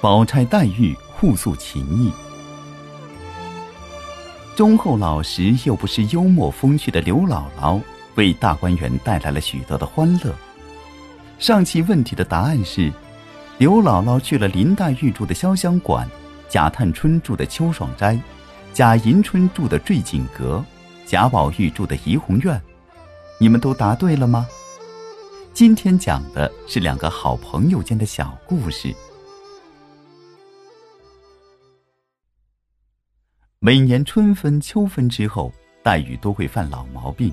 宝钗、黛玉互诉情谊。忠厚老实又不失幽默风趣的刘姥姥，为大观园带来了许多的欢乐。上期问题的答案是：刘姥姥去了林黛玉住的潇湘馆，贾探春住的秋爽斋，贾迎春住的坠锦阁，贾宝玉住的怡红院。你们都答对了吗？今天讲的是两个好朋友间的小故事。每年春分、秋分之后，黛玉都会犯老毛病。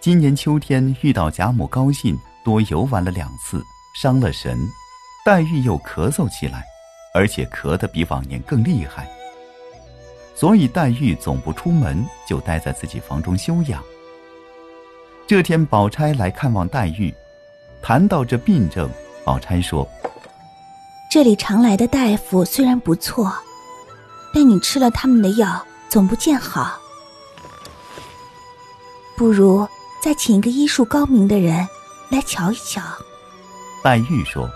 今年秋天遇到贾母高兴，多游玩了两次，伤了神，黛玉又咳嗽起来，而且咳得比往年更厉害。所以黛玉总不出门，就待在自己房中休养。这天，宝钗来看望黛玉，谈到这病症，宝钗说：“这里常来的大夫虽然不错。”但你吃了他们的药，总不见好。不如再请一个医术高明的人来瞧一瞧。黛玉说：“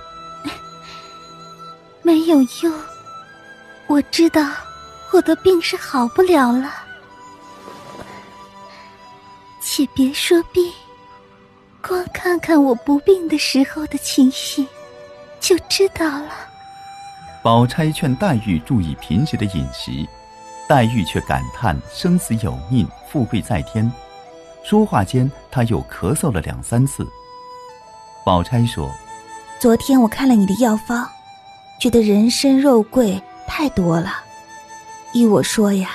没有用，我知道我的病是好不了了。且别说病，光看看我不病的时候的情形，就知道了。”宝钗劝黛玉注意平时的饮食，黛玉却感叹生死有命，富贵在天。说话间，她又咳嗽了两三次。宝钗说：“昨天我看了你的药方，觉得人参、肉桂太多了。依我说呀，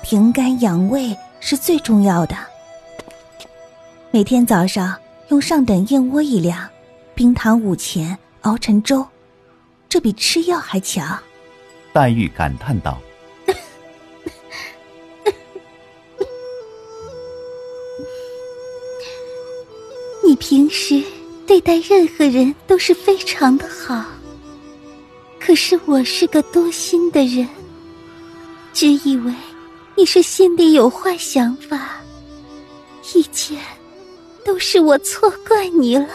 平肝养胃是最重要的。每天早上用上等燕窝一两，冰糖五钱，熬成粥。”这比吃药还强，黛玉感叹道：“ 你平时对待任何人都是非常的好，可是我是个多心的人，只以为你是心里有坏想法，以前都是我错怪你了。”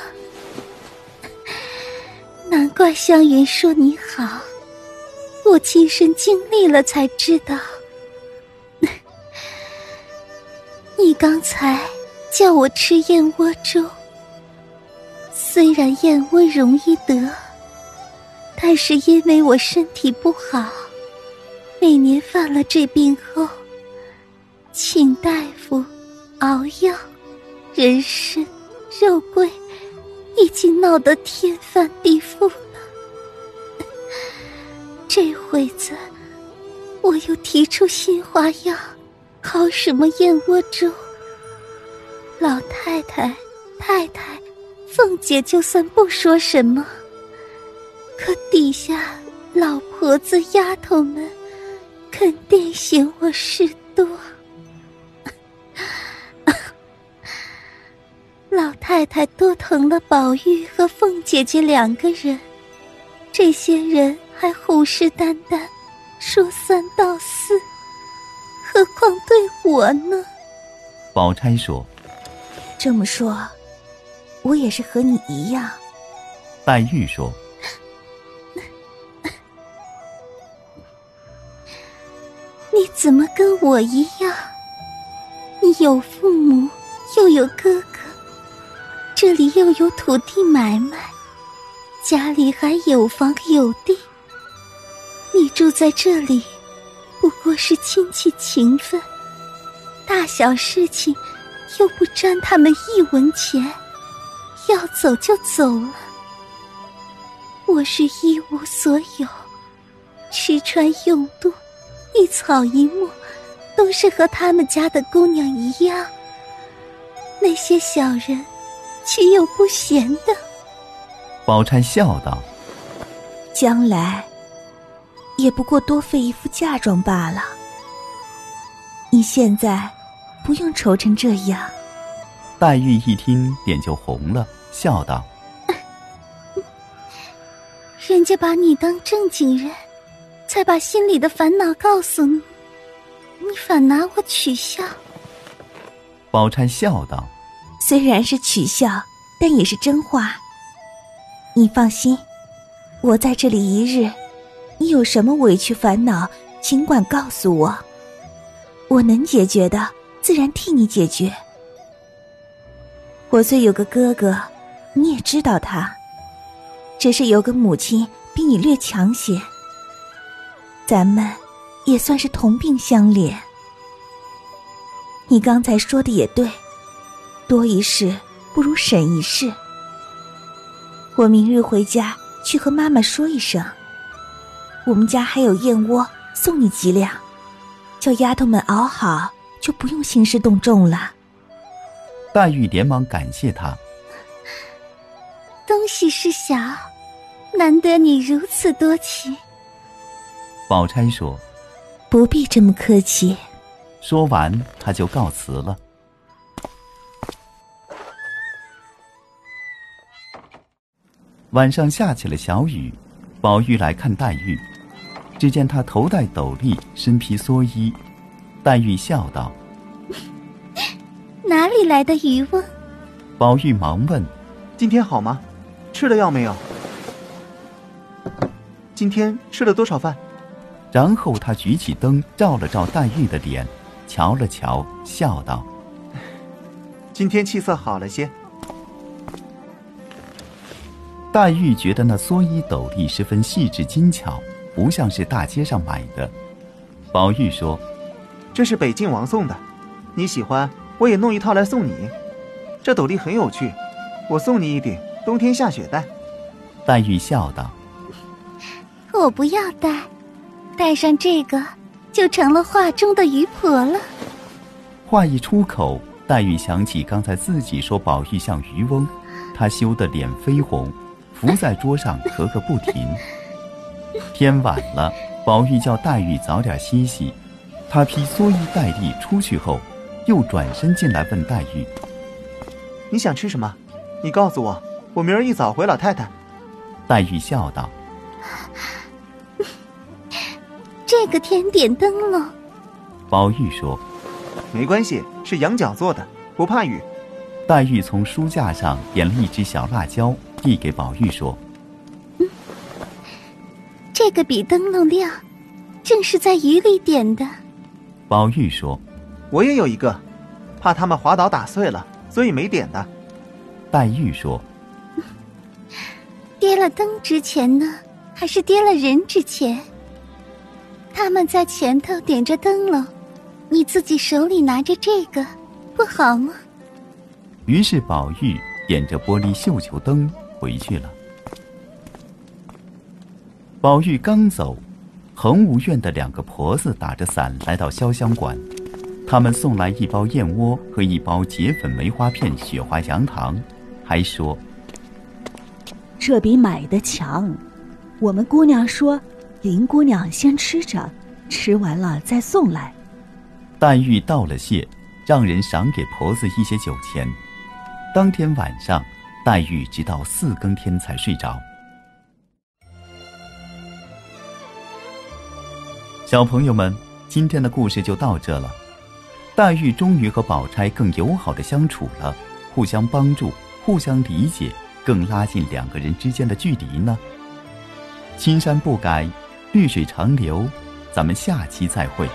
难怪湘云说你好，我亲身经历了才知道。你刚才叫我吃燕窝粥，虽然燕窝容易得，但是因为我身体不好，每年犯了这病后，请大夫熬药，人参、肉桂。已经闹得天翻地覆了。这会子，我又提出新花样，烤什么燕窝粥。老太太、太太、凤姐就算不说什么，可底下老婆子、丫头们，肯定嫌我事多。太太多疼了宝玉和凤姐姐两个人，这些人还虎视眈眈，说三道四，何况对我呢？宝钗说：“这么说，我也是和你一样。”黛玉说：“你怎么跟我一样？你有父母，又有哥哥。”这里又有土地买卖，家里还有房有地。你住在这里，不过是亲戚情分，大小事情又不沾他们一文钱，要走就走了。我是一无所有，吃穿用度，一草一木，都是和他们家的姑娘一样。那些小人。岂有不贤的？宝钗笑道：“将来也不过多费一副嫁妆罢了。你现在不用愁成这样。”黛玉一听，脸就红了，笑道：“人家把你当正经人，才把心里的烦恼告诉你，你反拿我取笑。”宝钗笑道。虽然是取笑，但也是真话。你放心，我在这里一日，你有什么委屈烦恼，尽管告诉我，我能解决的，自然替你解决。我虽有个哥哥，你也知道他，只是有个母亲比你略强些。咱们也算是同病相怜。你刚才说的也对，多一事不如省一事。我明日回家去和妈妈说一声。我们家还有燕窝，送你几两，叫丫头们熬好，就不用兴师动众了。黛玉连忙感谢他：“东西是小，难得你如此多情。”宝钗说：“不必这么客气。”说完，他就告辞了。晚上下起了小雨，宝玉来看黛玉。只见她头戴斗笠，身披蓑衣，黛玉笑道：“ 哪里来的渔翁？”宝玉忙问：“今天好吗？吃了药没有？今天吃了多少饭？”然后他举起灯照了照黛玉的脸，瞧了瞧，笑道：“ 今天气色好了些。”黛玉觉得那蓑衣斗笠十分细致精巧。不像是大街上买的，宝玉说：“这是北静王送的，你喜欢，我也弄一套来送你。这斗笠很有趣，我送你一顶，冬天下雪戴。”黛玉笑道：“我不要戴，戴上这个就成了画中的渔婆了。”话一出口，黛玉想起刚才自己说宝玉像渔翁，她羞得脸绯红，伏在桌上咳个不停。天晚了，宝玉叫黛玉早点歇息。他披蓑衣戴笠出去后，又转身进来问黛玉：“你想吃什么？你告诉我，我明儿一早回老太太。”黛玉笑道：“这个甜点灯笼。”宝玉说：“没关系，是羊角做的，不怕雨。”黛玉从书架上点了一只小辣椒，递给宝玉说。嗯这个比灯笼亮，正是在雨里点的。宝玉说：“我也有一个，怕他们滑倒打碎了，所以没点的。”黛玉说：“跌了灯之前呢，还是跌了人之前？他们在前头点着灯笼，你自己手里拿着这个，不好吗？”于是宝玉点着玻璃绣球灯回去了。宝玉刚走，恒芜院的两个婆子打着伞来到潇湘馆，他们送来一包燕窝和一包结粉梅花片、雪花羊糖，还说：“这比买的强。”我们姑娘说：“林姑娘先吃着，吃完了再送来。”黛玉道了谢，让人赏给婆子一些酒钱。当天晚上，黛玉直到四更天才睡着。小朋友们，今天的故事就到这了。黛玉终于和宝钗更友好的相处了，互相帮助，互相理解，更拉近两个人之间的距离呢。青山不改，绿水长流，咱们下期再会。